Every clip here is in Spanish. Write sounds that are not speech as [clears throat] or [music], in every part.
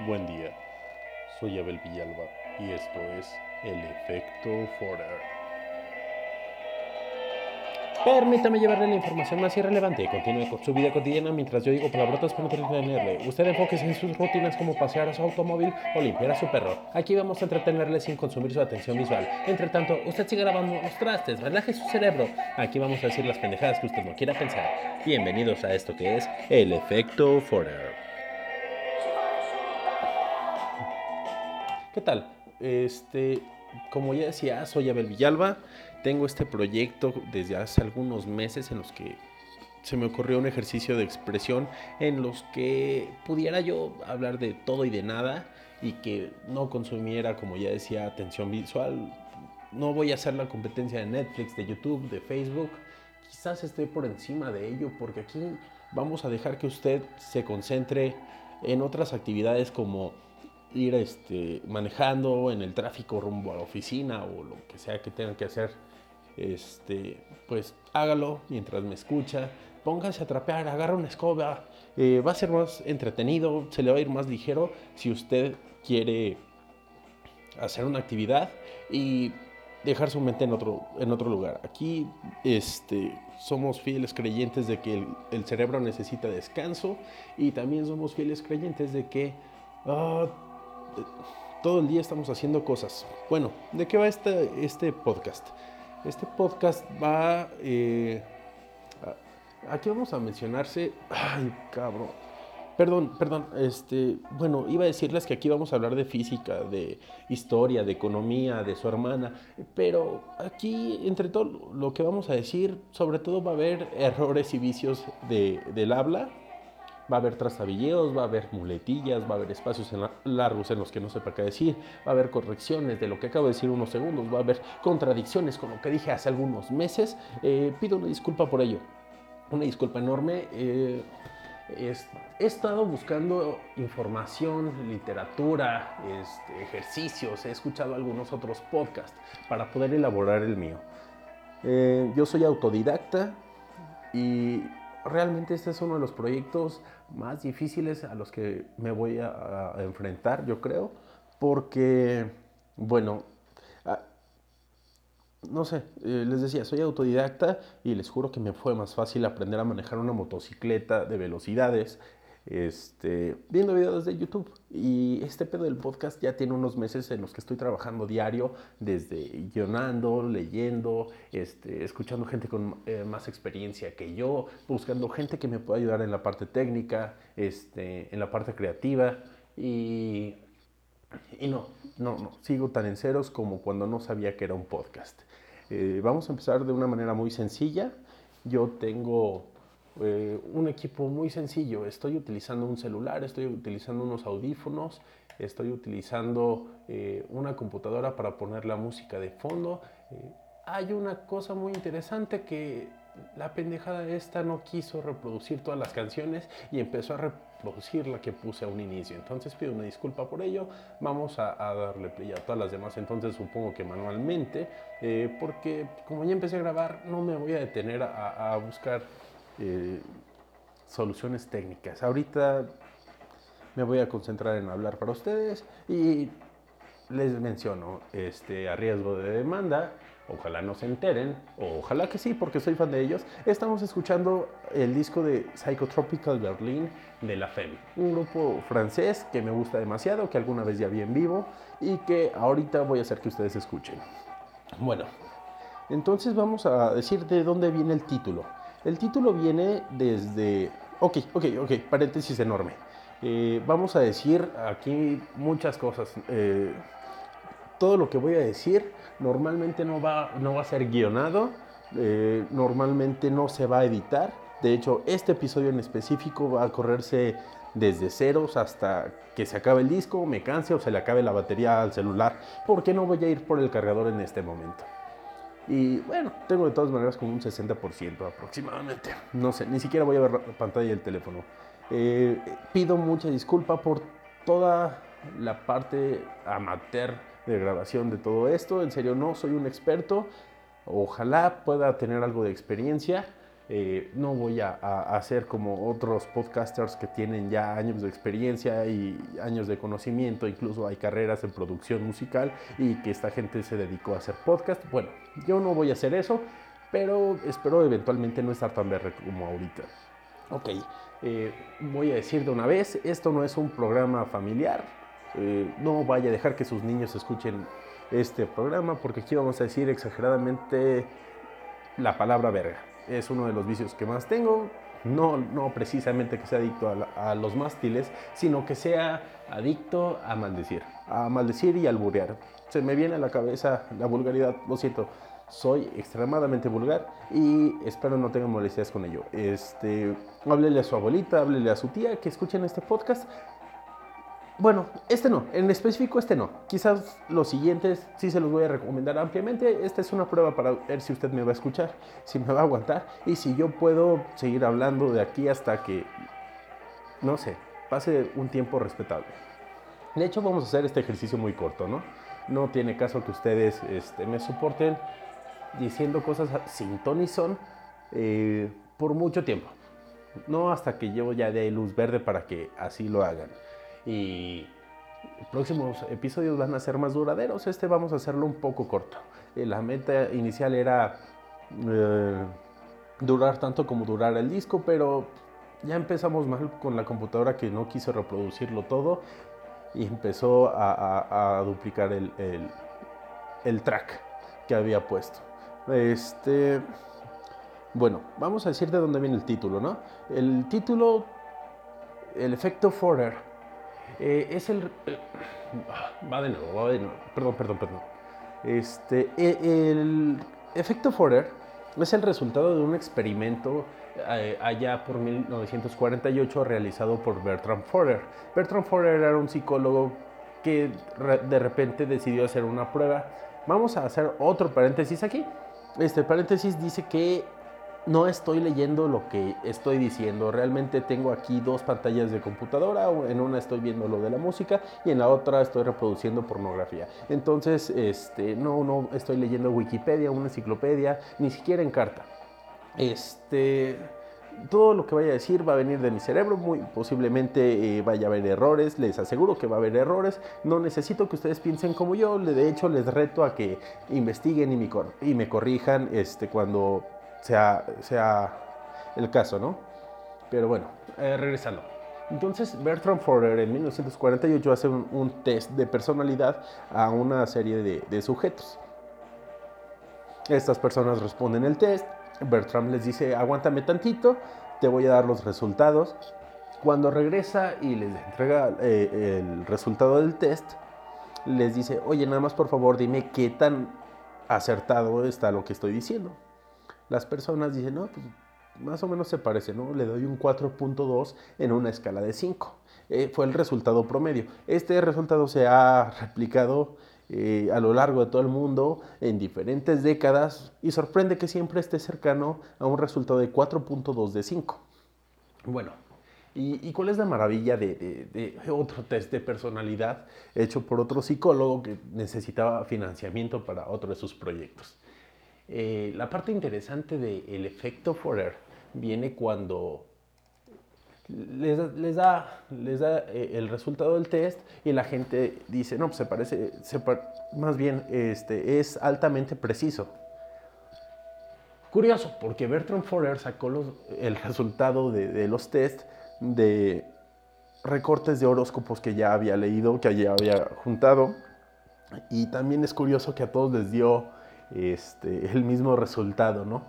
Buen día, soy Abel Villalba y esto es El Efecto Forer. Permítame llevarle la información más irrelevante. Continúe con su vida cotidiana mientras yo digo palabrotas para entretenerle. Usted enfóquese en sus rutinas como pasear a su automóvil o limpiar a su perro. Aquí vamos a entretenerle sin consumir su atención visual. Entre tanto, usted sigue grabando los trastes, relaje su cerebro. Aquí vamos a decir las pendejadas que usted no quiera pensar. Bienvenidos a esto que es El Efecto Forer. ¿Qué tal? Este, como ya decía, soy Abel Villalba tengo este proyecto desde hace algunos meses en los que se me ocurrió un ejercicio de expresión en los que pudiera yo hablar de todo y de nada y que no consumiera, como ya decía, atención visual. No voy a hacer la competencia de Netflix, de YouTube, de Facebook. Quizás esté por encima de ello porque aquí vamos a dejar que usted se concentre en otras actividades como ir este, manejando en el tráfico rumbo a la oficina o lo que sea que tenga que hacer este, pues hágalo mientras me escucha, póngase a trapear, agarra una escoba, eh, va a ser más entretenido, se le va a ir más ligero si usted quiere hacer una actividad y dejar su mente en otro, en otro lugar. Aquí este, somos fieles creyentes de que el, cerebro necesita descanso y también somos fieles creyentes de que ah, todo el día estamos haciendo cosas. Bueno, ¿de qué va este, este podcast? Este podcast va... Eh, aquí vamos a mencionarse... Ay, cabrón. Perdón, perdón, este, bueno, iba a decirles que aquí vamos a hablar de física, de historia, de economía, de su hermana, pero aquí, entre todo lo que vamos a decir, sobre todo va a haber errores y vicios de, del habla, va a haber trastabilleos, va a haber muletillas, va a haber espacios largos en los que no sepa qué decir, va a haber correcciones de lo que acabo de decir unos segundos, va a haber contradicciones con lo que dije hace algunos meses. Eh, pido una disculpa por ello, una disculpa enorme. Eh, he estado buscando información, literatura, este, ejercicios, he escuchado algunos otros podcasts para poder elaborar el mío. Eh, yo soy autodidacta y realmente este es uno de los proyectos más difíciles a los que me voy a, enfrentar, yo creo, porque, bueno, ah, no sé, eh, les decía, soy autodidacta y les juro que me fue más fácil aprender a manejar una motocicleta de velocidades este, viendo videos de YouTube. Y este pedo del podcast ya tiene unos meses en los que estoy trabajando diario, desde guionando, leyendo, este, escuchando gente con eh, más experiencia que yo, buscando gente que me pueda ayudar en la parte técnica, este, en la parte creativa. Y, no, no, no, sigo tan en ceros como cuando no sabía que era un podcast. Eh, vamos a empezar de una manera muy sencilla. Yo tengo eh, un equipo muy sencillo. Estoy utilizando un celular, estoy utilizando unos audífonos, estoy utilizando eh, una computadora para poner la música de fondo. Eh, hay una cosa muy interesante que la pendejada esta no quiso reproducir todas las canciones y empezó a reproducir la que puse a un inicio. Entonces pido una disculpa por ello. Vamos a, darle play a todas las demás. Entonces supongo que manualmente, porque como ya empecé a grabar, no me voy a detener a buscar eh, soluciones técnicas. Ahorita me voy a concentrar en hablar para ustedes y les menciono, este, a riesgo de demanda, ojalá no se enteren, ojalá que sí, porque soy fan de ellos, estamos escuchando el disco de Psychotropical Berlin de La Femme, un grupo francés que me gusta demasiado, que alguna vez ya vi en vivo y que ahorita voy a hacer que ustedes escuchen. Bueno, entonces vamos a decir de dónde viene el título. El título viene desde... Ok, ok, ok, paréntesis enorme. Eh, vamos a decir aquí muchas cosas. Eh, todo lo que voy a decir normalmente no va, no va a ser guionado, eh, normalmente no se va a editar. De hecho, este episodio en específico va a correrse desde ceros hasta que se acabe el disco, me canse o se le acabe la batería al celular, porque no voy a ir por el cargador en este momento. Y bueno, tengo de todas maneras como un 60% aproximadamente. No sé, ni siquiera voy a ver la pantalla del teléfono. Eh, pido mucha disculpa por toda la parte amateur de grabación de todo esto. En serio, no soy un experto. Ojalá pueda tener algo de experiencia. Eh, no voy a, hacer como otros podcasters que tienen ya años de experiencia y años de conocimiento, incluso hay carreras en producción musical y que esta gente se dedicó a hacer podcast. Bueno, yo no voy a hacer eso, pero espero eventualmente no estar tan verde como ahorita. Ok, eh, voy a decir de una vez, esto no es un programa familiar, eh, no vaya a dejar que sus niños escuchen este programa porque aquí vamos a decir exageradamente la palabra verga. Es uno de los vicios que más tengo. No, no precisamente que sea adicto a, los mástiles, sino que sea adicto a maldecir. A maldecir y alburear. Se me viene a la cabeza la vulgaridad, lo siento. Soy extremadamente vulgar y espero no tengan molestias con ello. Este, háblele a su abuelita, háblele a su tía que escuchen este podcast bueno, este no, en específico este no. Quizás los siguientes sí se los voy a recomendar ampliamente. Esta es una prueba para ver si usted me va a escuchar, si me va a aguantar y si yo puedo seguir hablando de aquí hasta que, no sé, pase un tiempo respetable. De hecho, vamos a hacer este ejercicio muy corto, ¿no? No tiene caso que ustedes este, me soporten diciendo cosas sin ton son eh, por mucho tiempo. No hasta que llevo ya de luz verde para que así lo hagan y próximos episodios van a ser más duraderos. Este vamos a hacerlo un poco corto. Eh, la meta inicial era eh, durar tanto como durar el disco, pero ya empezamos mal con la computadora que no quiso reproducirlo todo y empezó a, duplicar el, el, track que había puesto. Este, bueno, vamos a decir de dónde viene el título, ¿no? El título, el efecto Forer eh, es el... Eh, va de nuevo, va de nuevo. Perdón, perdón, perdón. Este, e, el efecto Forer es el resultado de un experimento eh, allá por 1948 realizado por Bertram Forer. Bertram Forer era un psicólogo que de repente decidió hacer una prueba. Vamos a hacer otro paréntesis aquí. Este paréntesis dice que no estoy leyendo lo que estoy diciendo. Realmente tengo aquí dos pantallas de computadora. En una estoy viendo lo de la música y en la otra estoy reproduciendo pornografía. Entonces, este, no, no estoy leyendo Wikipedia, una enciclopedia, ni siquiera en carta. Este, todo lo que vaya a decir va a venir de mi cerebro, muy posiblemente eh, vaya a haber errores, les aseguro que va a haber errores, no necesito que ustedes piensen como yo, de hecho les reto a que investiguen y me, y me corrijan este, cuando sea, sea el caso, ¿no? Pero bueno, eh, regresando. Entonces Bertram Forer en 1948 hace un, test de personalidad a una serie de, sujetos. Estas personas responden el test, Bertram les dice, aguántame tantito, te voy a dar los resultados. Cuando regresa y les entrega eh, el resultado del test, les dice, oye, nada más por favor dime qué tan acertado está lo que estoy diciendo las personas dicen, no, pues más o menos se parece, ¿no? Le doy un 4.2 en una escala de 5. Eh, fue el resultado promedio. Este resultado se ha replicado eh, a lo largo de todo el mundo en diferentes décadas y sorprende que siempre esté cercano a un resultado de 4.2 de 5. Bueno, ¿y, cuál es la maravilla de, de, otro test de personalidad hecho por otro psicólogo que necesitaba financiamiento para otro de sus proyectos? Eh, la parte interesante del efecto Forer viene cuando les, da, les da eh, el resultado del test y la gente dice, no, pues se parece, más bien este, es altamente preciso. Curioso, porque Bertrand Forer sacó el resultado de, de los test de recortes de horóscopos que ya había leído, que ya había juntado. Y también es curioso que a todos les dio este, [laughs] el mismo resultado, ¿no?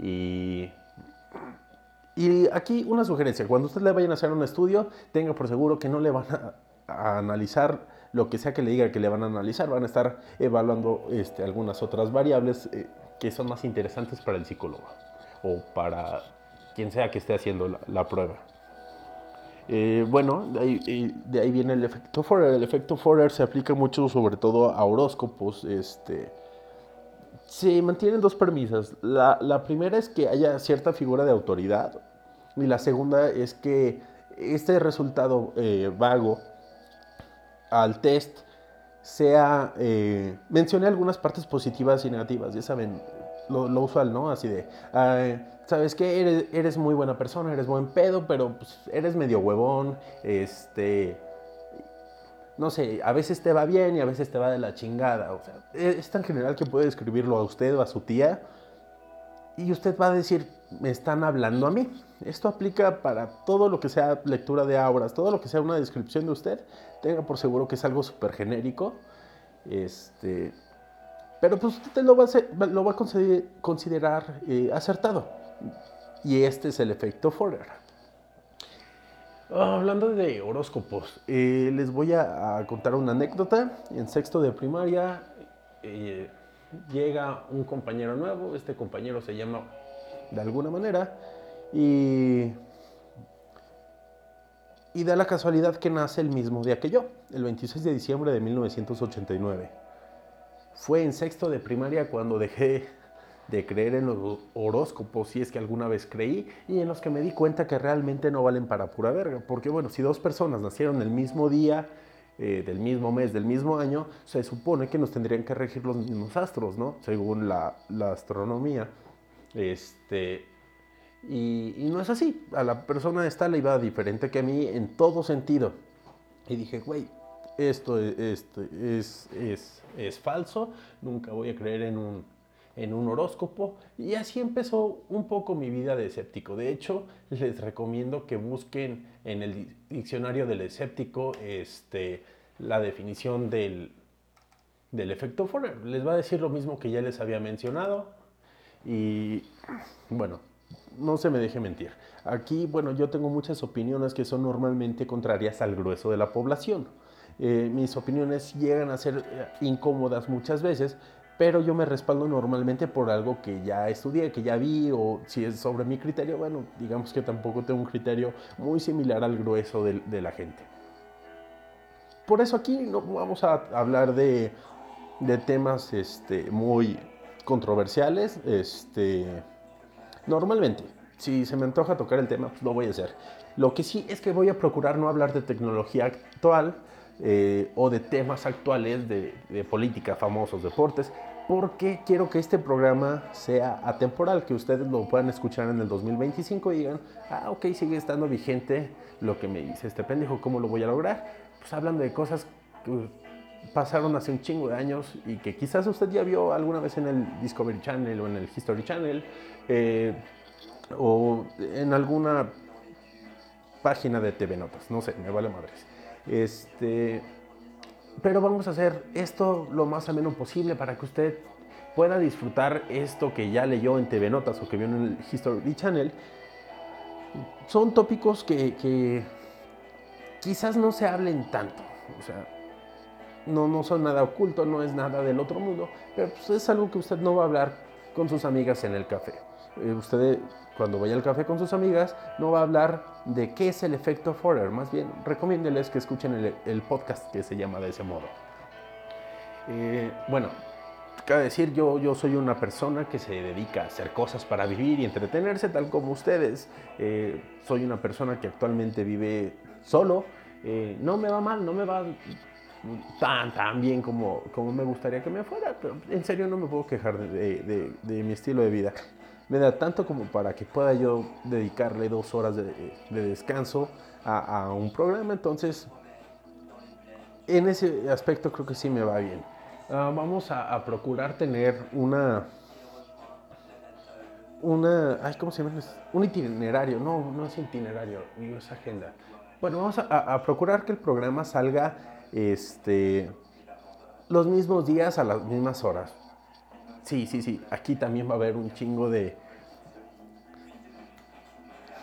Y, y aquí una sugerencia, cuando ustedes le vayan a hacer un estudio, tenga por seguro que no le van a, analizar lo que sea que le diga que le van a analizar, van a estar evaluando este, algunas otras variables eh, que son más interesantes para el psicólogo o para quien sea que esté haciendo la, prueba. Eh, bueno, de ahí, de ahí, viene el efecto Forer. El efecto Forer se aplica mucho sobre todo a horóscopos, este, se mantienen dos premisas. La, primera es que haya cierta figura de autoridad y la segunda es que este resultado eh, vago al test sea... Eh, mencione algunas partes positivas y negativas, ya saben, lo, usual, ¿no? Así de, ¿sabes qué? Eres, eres muy buena persona, eres buen pedo, pero pues, eres medio huevón, este... No sé, a veces te va bien y a veces te va de la chingada. O sea, es tan general que puede escribirlo a usted o a su tía y usted va a decir, me están hablando a mí. Esto aplica para todo lo que sea lectura de auras, todo lo que sea una descripción de usted. Tenga por seguro que es algo súper genérico. Este, pero pues usted lo va a, lo va a considerar, eh, acertado. Y este es el efecto Forer. Ah, hablando de horóscopos, eh, les voy a, contar una anécdota. En sexto de primaria eh, llega un compañero nuevo. Este compañero se llama de alguna manera. Y, y da la casualidad que nace el mismo día que yo, el 26 de diciembre de 1989. Fue en sexto de primaria cuando dejé de creer en los horóscopos, si es que alguna vez creí, y en los que me di cuenta que realmente no valen para pura verga. Porque bueno, si dos personas nacieron el mismo día, eh, del mismo mes, del mismo año, se supone que nos tendrían que regir los mismos astros, ¿no? Según la, astronomía. Este, y, no es así. A la persona esta le iba diferente que a mí en todo sentido. Y dije, güey, esto, esto es, es, es falso, nunca voy a creer en un, en un horóscopo. Y así empezó un poco mi vida de escéptico. De hecho, les recomiendo que busquen en el diccionario del escéptico este, la definición del, del efecto Forer. Les va a decir lo mismo que ya les había mencionado. Y bueno, no se me deje mentir. Aquí, bueno, yo tengo muchas opiniones que son normalmente contrarias al grueso de la población. Eh, mis opiniones llegan a ser eh, incómodas muchas veces, pero yo me respaldo normalmente por algo que ya estudié, que ya vi, o si es sobre mi criterio, bueno, digamos que tampoco tengo un criterio muy similar al grueso de, la gente. Por eso aquí no vamos a hablar de, de temas este, muy controversiales, este, normalmente. Si se me antoja tocar el tema, pues lo voy a hacer. Lo que sí es que voy a procurar no hablar de tecnología actual, eh, o de temas actuales de, política, famosos, deportes, porque quiero que este programa sea atemporal, que ustedes lo puedan escuchar en el 2025 y digan, ah, ok, sigue estando vigente lo que me dice este pendejo, ¿cómo lo voy a lograr? Pues hablando de cosas que pasaron hace un chingo de años y que quizás usted ya vio alguna vez en el Discovery Channel o en el History Channel eh, o en alguna página de TV Notas, no sé, me vale madres. Este, pero vamos a hacer esto lo más ameno posible para que usted pueda disfrutar esto que ya leyó en TV Notas o que vio en el History Channel. Son tópicos que, quizás no se hablen tanto. O sea, no, no son nada oculto, no es nada del otro mundo, pero pues es algo que usted no va a hablar con sus amigas en el café. Eh, usted cuando vaya al café con sus amigas no va a hablar de qué es el efecto Forer, más bien recomiéndeles que escuchen el, podcast que se llama de ese modo. Eh, bueno, cabe decir, yo, yo soy una persona que se dedica a hacer cosas para vivir y entretenerse, tal como ustedes. Eh, soy una persona que actualmente vive solo. no me va mal, no me va tan, tan bien como, como me gustaría que me fuera, pero en serio no me puedo quejar de mi estilo de vida me da tanto como para que pueda yo dedicarle dos horas de, descanso a, un programa. Entonces, en ese aspecto creo que sí me va bien. Ah, vamos a, procurar tener una, una, ay, ¿cómo se llama? Un itinerario, no, no es itinerario, es agenda. Bueno, vamos a, a, procurar que el programa salga este, los mismos días a las mismas horas. Sí, sí, sí. Aquí también va a haber un chingo de.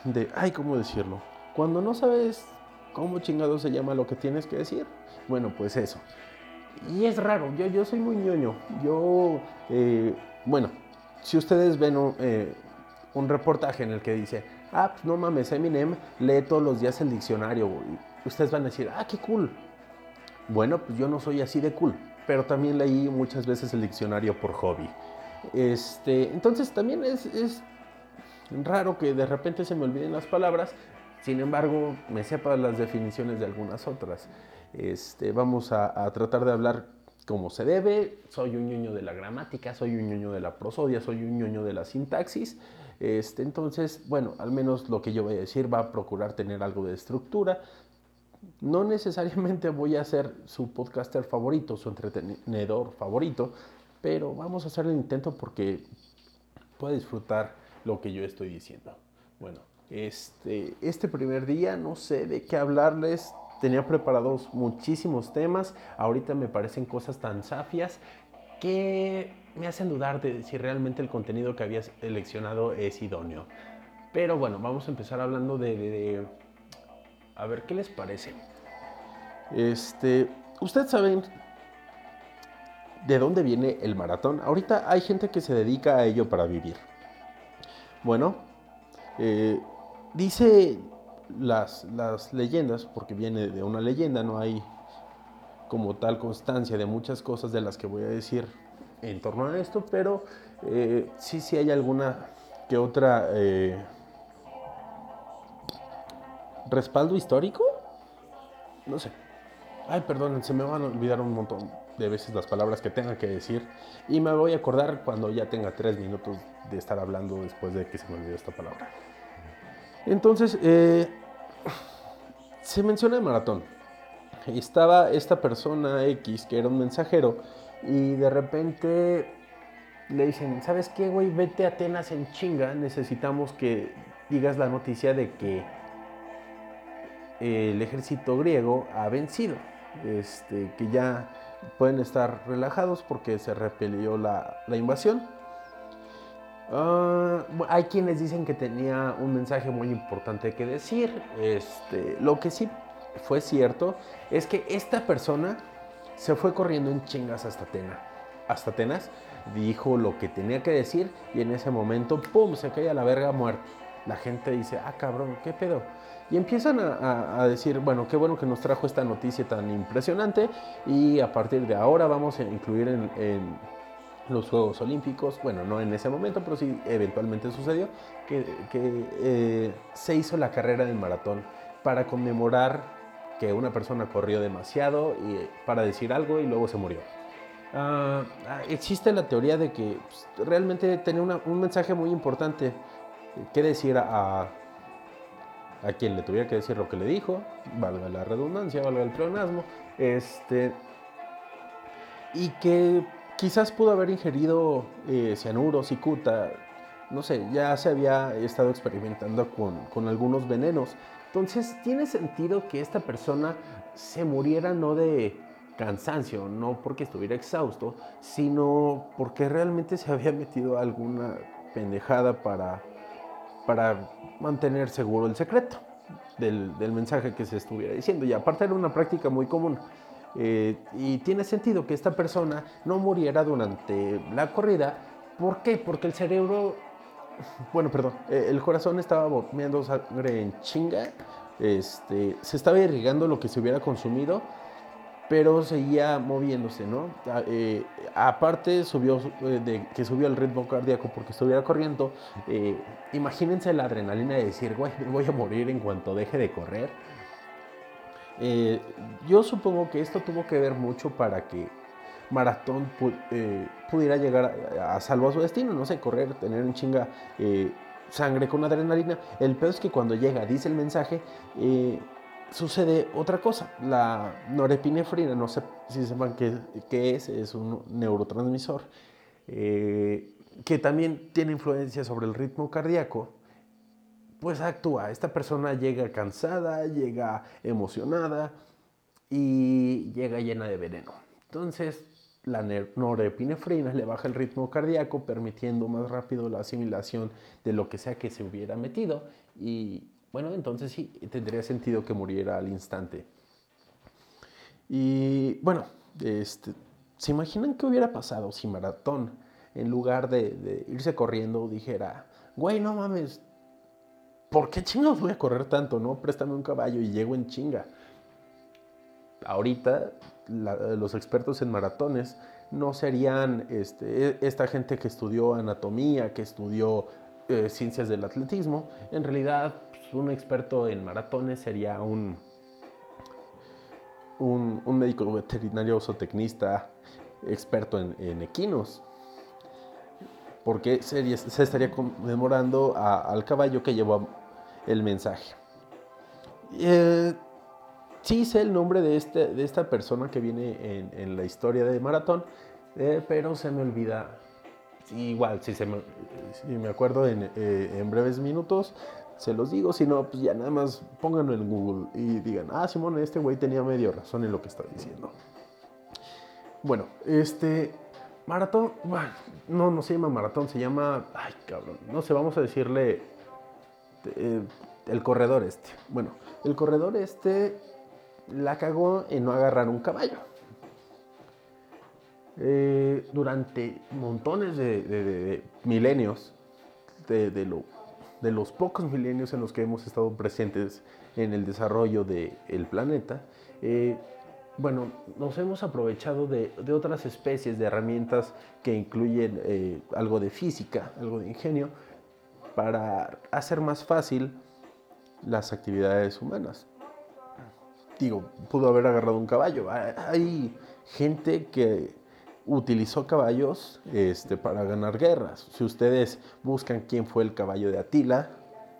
de. Ay, ¿cómo decirlo? Cuando no sabes cómo chingado se llama lo que tienes que decir. Bueno, pues eso. Y es raro. Yo, yo soy muy ñoño. Yo. Eh, bueno, si ustedes ven un, eh, un, reportaje en el que dice. Ah, pues no mames, Eminem lee todos los días el diccionario. Ustedes van a decir, ah, qué cool. Bueno, pues yo no soy así de cool pero también leí muchas veces el diccionario por hobby. Este, entonces también es, es raro que de repente se me olviden las palabras, sin embargo me sepa las definiciones de algunas otras. Este, vamos a, tratar de hablar como se debe, soy un ñoño de la gramática, soy un ñoño de la prosodia, soy un ñoño de la sintaxis. Este, entonces, bueno, al menos lo que yo voy a decir va a procurar tener algo de estructura. No necesariamente voy a ser su podcaster favorito, su entretenedor favorito, pero vamos a hacer el intento porque puede disfrutar lo que yo estoy diciendo. Bueno, este, este primer día no sé de qué hablarles, tenía preparados muchísimos temas, ahorita me parecen cosas tan safias que me hacen dudar de si realmente el contenido que había seleccionado es idóneo. Pero bueno, vamos a empezar hablando de, a ver qué les parece. Este, ustedes saben de dónde viene el maratón. Ahorita hay gente que se dedica a ello para vivir. Bueno, eh, dice las, las leyendas, porque viene de una leyenda, no hay como tal constancia de muchas cosas de las que voy a decir en torno a esto, pero eh, sí, sí hay alguna que otra eh, respaldo histórico. No sé. Ay, perdón, se me van a olvidar un montón de veces las palabras que tenga que decir y me voy a acordar cuando ya tenga tres minutos de estar hablando después de que se me olvidó esta palabra. Entonces, eh, se menciona el maratón. Estaba esta persona X que era un mensajero y de repente le dicen, ¿sabes qué, güey? Vete a Atenas en chinga, necesitamos que digas la noticia de que el ejército griego ha vencido, este, que ya pueden estar relajados porque se repelió la, invasión. Ah, hay quienes dicen que tenía un mensaje muy importante que decir. Este, lo que sí fue cierto es que esta persona se fue corriendo en chingas hasta Atenas. Hasta Atenas dijo lo que tenía que decir y en ese momento, ¡pum!, se cae a la verga muerto. La gente dice, ah, cabrón, ¿qué pedo? Y empiezan a, decir, bueno, qué bueno que nos trajo esta noticia tan impresionante y a partir de ahora vamos a incluir en los Juegos Olímpicos, bueno, no en ese momento, pero sí eventualmente sucedió, que, eh, se hizo la carrera del maratón para conmemorar que una persona corrió demasiado y, para decir algo y luego se murió. Ah, ah, existe la teoría de que pues, realmente tenía un mensaje muy importante que decir a, a quien le tuviera que decir lo que le dijo, valga la redundancia, valga el pleonasmo, este, y que Quizás pudo haber ingerido eh, cianuro, cicuta, no sé, ya se había estado experimentando con, algunos venenos. Entonces tiene sentido que esta persona se muriera no de cansancio, no porque estuviera exhausto, sino porque realmente se había metido alguna pendejada para, para mantener seguro el secreto del, del mensaje que se estuviera diciendo. Y aparte era una práctica muy común. Eh, y tiene sentido que esta persona no muriera durante la corrida. ¿Por qué? Porque el cerebro, bueno, perdón, eh, el corazón estaba bombeando sangre en chinga, este, se estaba irrigando lo que se hubiera consumido, pero seguía moviéndose, ¿no? Eh, aparte subió, de que subió el ritmo cardíaco porque estuviera corriendo, imagínense la adrenalina de decir, güey, voy a morir en cuanto deje de correr eh, yo supongo que esto tuvo que ver mucho para que Maratón eh, pudiera llegar a, salvo a su destino, no sé, correr, tener un chinga eh, sangre con adrenalina. El peor es que cuando llega, dice el mensaje, sucede otra cosa. La norepinefrina, no sé si sepan qué, es, es un neurotransmisor que también tiene influencia sobre el ritmo cardíaco pues actúa. Esta persona llega cansada, llega emocionada y llega llena de veneno. Entonces, la norepinefrina le baja el ritmo cardíaco, permitiendo más rápido la asimilación de lo que sea que se hubiera metido. Y bueno, entonces sí, tendría sentido que muriera al instante. Y bueno, este, ¿se imaginan qué hubiera pasado si Maratón, en lugar de, irse corriendo, dijera, güey, no mames, ¿por qué chingados voy a correr tanto? No, préstame un caballo y llego en chinga. Ahorita los expertos en maratones no serían este, e, esta gente que estudió anatomía, que estudió eh, ciencias del atletismo. En realidad, pues, un experto en maratones sería un, un, médico veterinario zootecnista experto en, equinos. Porque se, estaría conmemorando al caballo que llevó el mensaje. Eh, sí sé el nombre de, este, de esta persona que viene en, la historia de Maratón, eh, pero se me olvida. Igual, si, se me, me acuerdo en, eh, en breves minutos, se los digo, si no, pues ya nada más pónganlo en Google y digan, ah, Simón, este güey tenía medio razón en lo que está diciendo. Bueno, este maratón, bueno, no, no se llama maratón, se llama, ay cabrón, no sé, vamos a decirle eh, el corredor este. Bueno, el corredor este la cagó en no agarrar un caballo. Eh, durante montones de, milenios de, de, lo de los pocos milenios en los que hemos estado presentes en el desarrollo del planeta, eh, bueno, nos hemos aprovechado de, otras especies de herramientas que incluyen eh, algo de física, algo de ingenio, para hacer más fácil las actividades humanas. Digo, pudo haber agarrado un caballo. Hay gente que utilizó caballos este, para ganar guerras. Si ustedes buscan quién fue el caballo de Atila,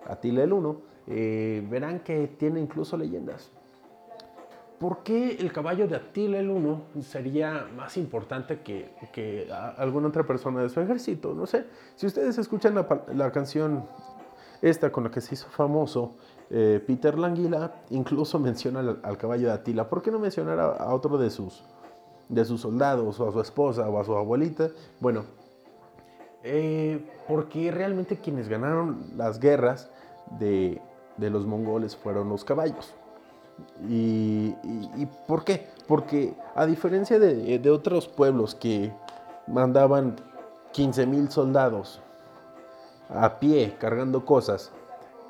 Atila el Uno, eh, verán que tiene incluso leyendas. ¿Por qué el caballo de Atila el Uno sería más importante que, alguna otra persona de su ejército? No sé. Si ustedes escuchan la, canción esta con la que se hizo famoso, eh, Peter Languila incluso menciona al, caballo de Atila. ¿Por qué no mencionar a otro de sus de sus soldados o a su esposa o a su abuelita. Bueno, eh, porque realmente quienes ganaron las guerras de, los mongoles fueron los caballos. Y, por qué? Porque a diferencia de, otros pueblos que mandaban 15 mil soldados a pie cargando cosas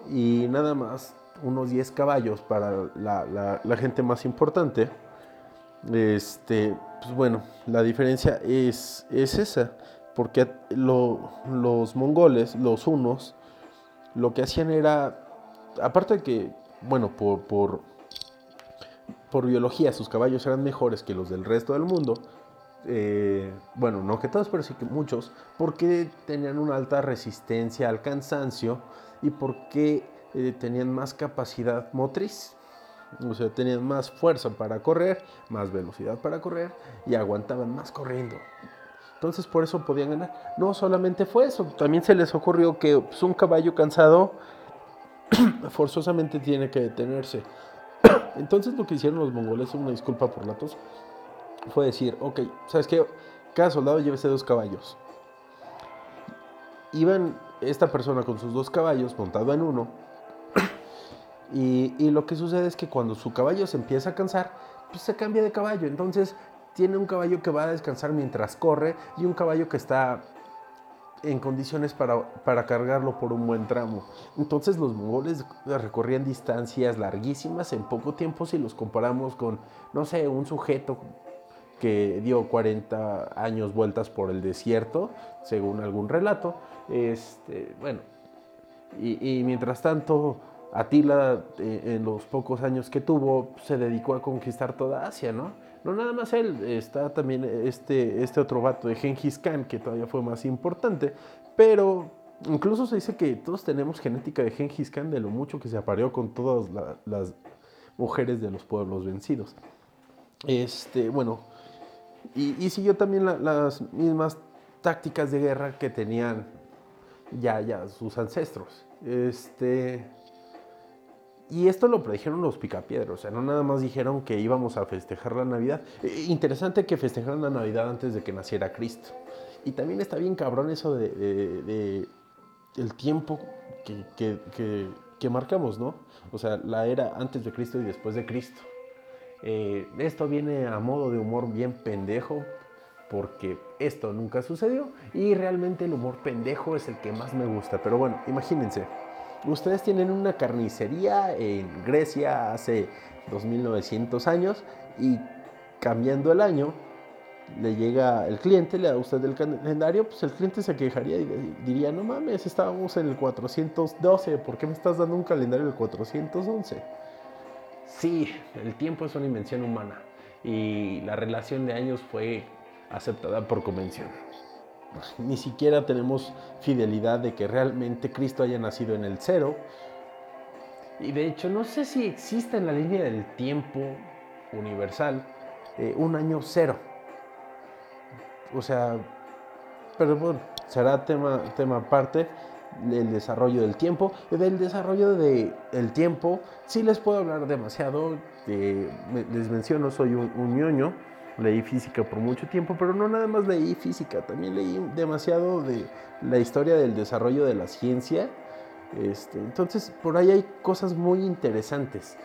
y nada más unos 10 caballos para la, la gente más importante, este, pues bueno, la diferencia es, es esa, porque los mongoles, los unos, lo que hacían era, aparte de que, bueno, por, por, por biología sus caballos eran mejores que los del resto del mundo, eh, bueno, no que todos, pero sí que muchos, porque tenían una alta resistencia al cansancio y porque eh, tenían más capacidad motriz. O sea, tenían más fuerza para correr, más velocidad para correr y aguantaban más corriendo. Entonces por eso podían ganar. No solamente fue eso, también se les ocurrió que pues, un caballo cansado [clears throat] forzosamente tiene que detenerse. [clears throat] Entonces lo que hicieron los mongoles, una disculpa por la tos, fue decir, ok, ¿sabes qué? Cada soldado llévese dos caballos. Iban esta persona con sus dos caballos montado en uno y, lo que sucede es que cuando su caballo se empieza a cansar, pues se cambia de caballo. Entonces tiene un caballo que va a descansar mientras corre y un caballo que está en condiciones para, cargarlo por un buen tramo. Entonces los mongoles recorrían distancias larguísimas en poco tiempo si los comparamos con, no sé, un sujeto que dio 40 años vueltas por el desierto, según algún relato. Este, bueno, y mientras tanto Atila, eh, en los pocos años que tuvo, se dedicó a conquistar toda Asia, ¿no? No nada más él, está también este, este otro vato de Genghis Khan, que todavía fue más importante, pero incluso se dice que todos tenemos genética de Genghis Khan de lo mucho que se apareó con todas las mujeres de los pueblos vencidos. Este, bueno, y, siguió también las mismas tácticas de guerra que tenían ya, ya sus ancestros. Este, y esto lo predijeron los picapiedros, o sea, no nada más dijeron que íbamos a festejar la Navidad. Eh, interesante que festejaran la Navidad antes de que naciera Cristo. Y también está bien cabrón eso de, el tiempo que, marcamos, ¿no? O sea, la era antes de Cristo y después de Cristo. Eh, esto viene a modo de humor bien pendejo, porque esto nunca sucedió y realmente el humor pendejo es el que más me gusta. Pero bueno, imagínense ustedes tienen una carnicería en Grecia hace 2900 años y cambiando el año le llega el cliente, le da usted el calendario, pues el cliente se quejaría y diría, no mames, estábamos en el 412, ¿por qué me estás dando un calendario del 411? sí, el tiempo es una invención humana y la relación de años fue aceptada por convención. [laughs] Ni siquiera tenemos fidelidad de que realmente Cristo haya nacido en el cero. Y de hecho, no sé si existe en la línea del tiempo universal eh, un año cero. O sea, pero bueno, será tema, tema aparte del desarrollo del tiempo. Del desarrollo del tiempo, sí les puedo hablar demasiado. les menciono, soy un, un, ñoño. Leí física por mucho tiempo, pero no nada más leí física, también leí demasiado de la historia del desarrollo de la ciencia. Este, entonces, por ahí hay cosas muy interesantes.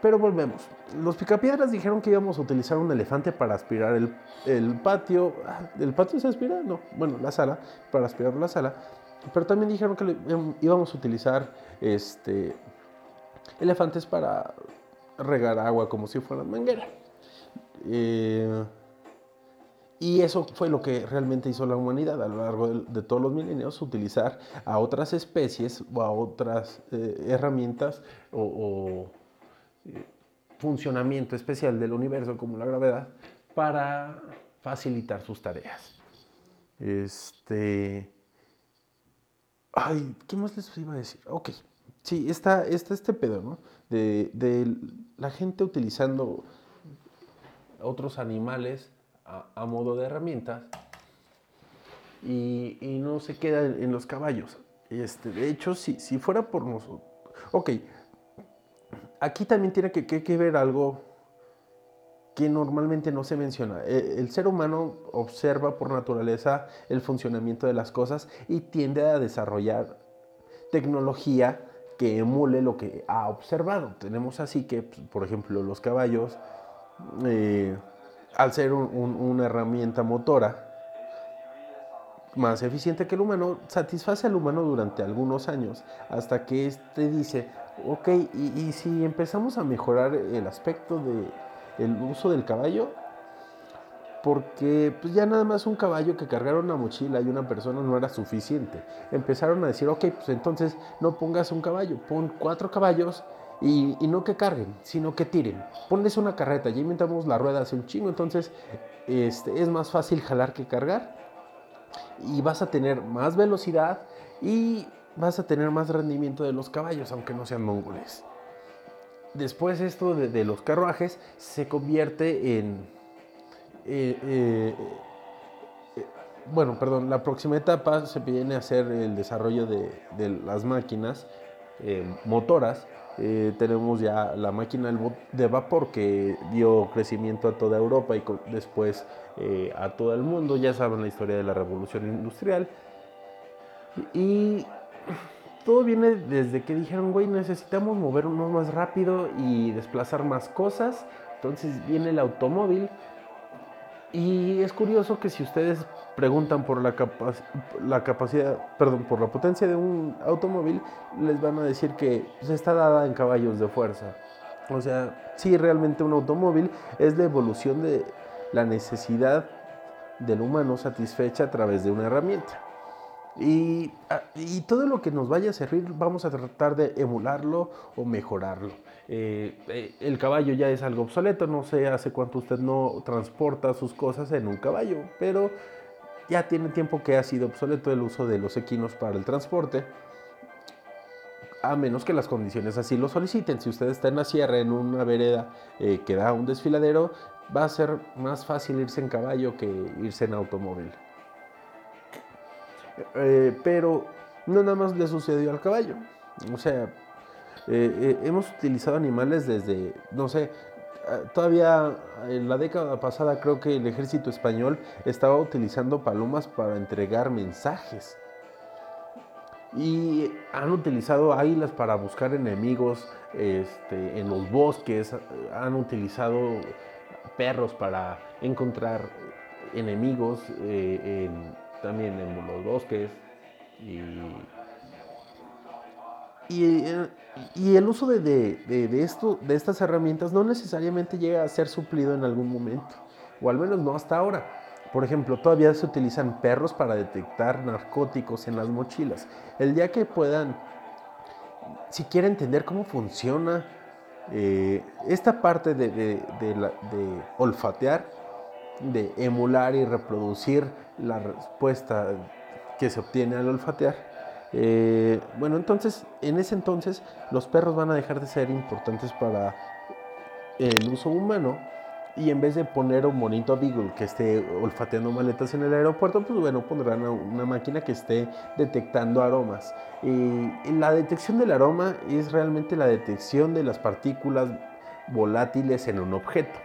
Pero volvemos. Los picapiedras dijeron que íbamos a utilizar un elefante para aspirar el, el patio. Ah, ¿El patio se aspira? No. Bueno, la sala, para aspirar la sala. Pero también dijeron que íbamos a utilizar este, elefantes para regar agua como si fueran manguera. Eh, y eso fue lo que realmente hizo la humanidad a lo largo de, todos los milenios, utilizar a otras especies o a otras eh, herramientas o, eh, funcionamiento especial del universo como la gravedad para facilitar sus tareas. Este, Ay, ¿qué más les iba a decir? Ok, sí, está, está este pedo, ¿no? De, la gente utilizando otros animales a, modo de herramientas y, no se queda en, los caballos. Este, de hecho, si, si fuera por nosotros... Ok, aquí también tiene que, que ver algo que normalmente no se menciona. E, el ser humano observa por naturaleza el funcionamiento de las cosas y tiende a desarrollar tecnología que emule lo que ha observado. Tenemos así que, por ejemplo, los caballos, eh, al ser una herramienta motora más eficiente que el humano, satisface al humano durante algunos años, hasta que éste dice, ok, y si empezamos a mejorar el aspecto de, el uso del caballo, porque pues ya nada más un caballo que cargara una mochila y una persona no era suficiente. Empezaron a decir, ok, pues entonces no pongas un caballo, pon cuatro caballos y, no que carguen, sino que tiren. Ponles una carreta, ya inventamos la rueda hace un chingo, entonces este, es más fácil jalar que cargar y vas a tener más velocidad y vas a tener más rendimiento de los caballos, aunque no sean mongoles después esto de, los carruajes se convierte en... Eh, eh, eh, bueno, perdón, la próxima etapa se viene a hacer el desarrollo de, las máquinas motoras. Tenemos ya la máquina de vapor que dio crecimiento a toda Europa y después a todo el mundo. Ya saben la historia de la revolución industrial. Y todo viene desde que dijeron, güey, necesitamos movernos más rápido y desplazar más cosas. Entonces viene el automóvil. Y es curioso que si ustedes preguntan por la, la capacidad, perdón, por la potencia de un automóvil, les van a decir que pues, está dada en caballos de fuerza. O sea, sí, realmente un automóvil es la evolución de la necesidad del humano satisfecha a través de una herramienta. Ah, y, todo lo que nos vaya a servir vamos a tratar de emularlo o mejorarlo. Eh, eh, el caballo ya es algo obsoleto, no sé hace cuánto usted no transporta sus cosas en un caballo, pero ya tiene tiempo que ha sido obsoleto el uso de los equinos para el transporte, a menos que las condiciones así lo soliciten. Si usted está en la sierra, en una vereda eh, que da un desfiladero, va a ser más fácil irse en caballo que irse en automóvil. Eh, pero no nada más le sucedió al caballo. O sea, eh, eh, hemos utilizado animales desde, no sé, todavía en la década pasada creo que el ejército español estaba utilizando palomas para entregar mensajes. Y han utilizado águilas para buscar enemigos este, en los bosques, han utilizado perros para encontrar enemigos en también en los bosques y, y, el uso de, de, esto, de estas herramientas no necesariamente llega a ser suplido en algún momento, o al menos no hasta ahora. Por ejemplo, todavía se utilizan perros para detectar narcóticos en las mochilas. El día que puedan, si quieren entender cómo funciona Eh, esta parte de, de, de, olfatear, de emular y reproducir la respuesta que se obtiene al olfatear, eh, bueno, entonces, en ese entonces, los perros van a dejar de ser importantes para el uso humano y en vez de poner un bonito Beagle que esté olfateando maletas en el aeropuerto, pues bueno, pondrán una máquina que esté detectando aromas. Y la detección del aroma es realmente la detección de las partículas volátiles en un objeto.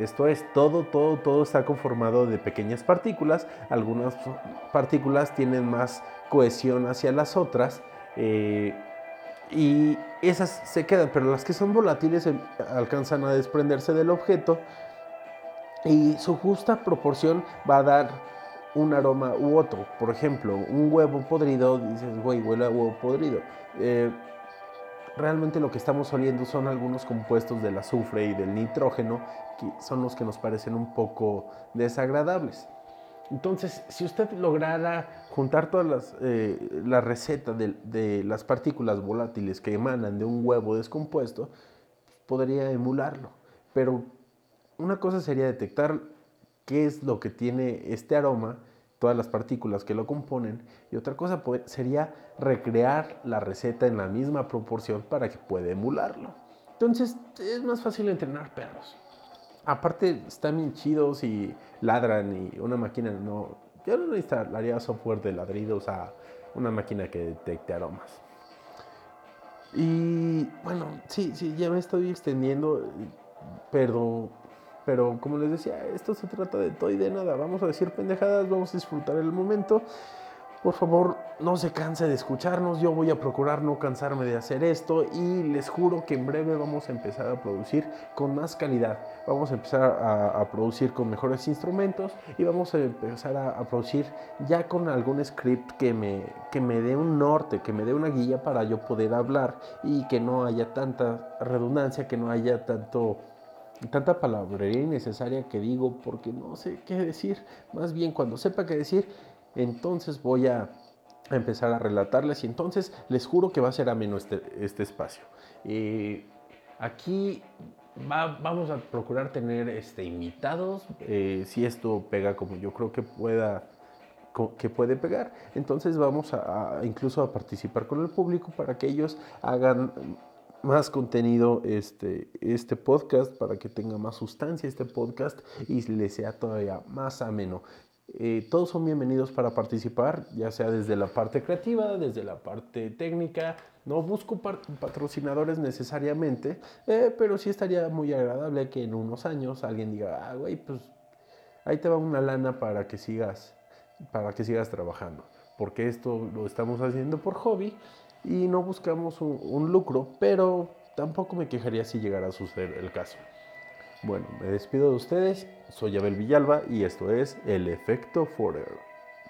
Esto es, todo, todo, todo está conformado de pequeñas partículas. Algunas partículas tienen más cohesión hacia las otras. Eh, y esas se quedan, pero las que son volátiles em, alcanzan a desprenderse del objeto y su justa proporción va a dar un aroma u otro. Por ejemplo, un huevo podrido, dices, güey, huele a huevo podrido. Eh, realmente lo que estamos oliendo son algunos compuestos del azufre y del nitrógeno, que son los que nos parecen un poco desagradables. Entonces, si usted lograra juntar todas las eh, la receta de, de, las partículas volátiles que emanan de un huevo descompuesto, podría emularlo. Pero una cosa sería detectar qué es lo que tiene este aroma, todas las partículas que lo componen, y otra cosa sería recrear la receta en la misma proporción para que pueda emularlo. Entonces es más fácil entrenar perros. Aparte están bien chidos y ladran y una máquina no... Yo no instalaría software de ladridos a una máquina que detecte aromas. Y bueno, sí, sí, ya me estoy extendiendo, pero pero como les decía, esto se trata de todo y de nada. Vamos a decir pendejadas, vamos a disfrutar el momento. Por favor, no se canse de escucharnos. Yo voy a procurar no cansarme de hacer esto y les juro que en breve vamos a empezar a producir con más calidad. Vamos a empezar a, producir con mejores instrumentos y vamos a empezar a, a, producir ya con algún script que me, que me dé un norte, que me dé una guía para yo poder hablar y que no haya tanta redundancia, que no haya tanto tanta palabrería innecesaria que digo porque no sé qué decir. Más bien cuando sepa qué decir, entonces voy a empezar a relatarles y entonces les juro que va a ser ameno este, este espacio. Eh, aquí vamos a procurar tener este, invitados, eh, si esto pega como yo creo que pueda que puede pegar. Entonces vamos a, incluso a participar con el público para que ellos hagan más contenido este, este podcast, para que tenga más sustancia este podcast y le sea todavía más ameno. Eh, todos son bienvenidos para participar, ya sea desde la parte creativa, desde la parte técnica. No busco patrocinadores necesariamente, eh, pero sí estaría muy agradable que en unos años alguien diga, ah, güey, pues ahí te va una lana para que sigas, para que sigas trabajando. Porque esto lo estamos haciendo por hobby y no buscamos un, lucro, pero tampoco me quejaría si llegara a suceder el caso. Bueno, me despido de ustedes, soy Abel Villalba y esto es El Efecto Forever.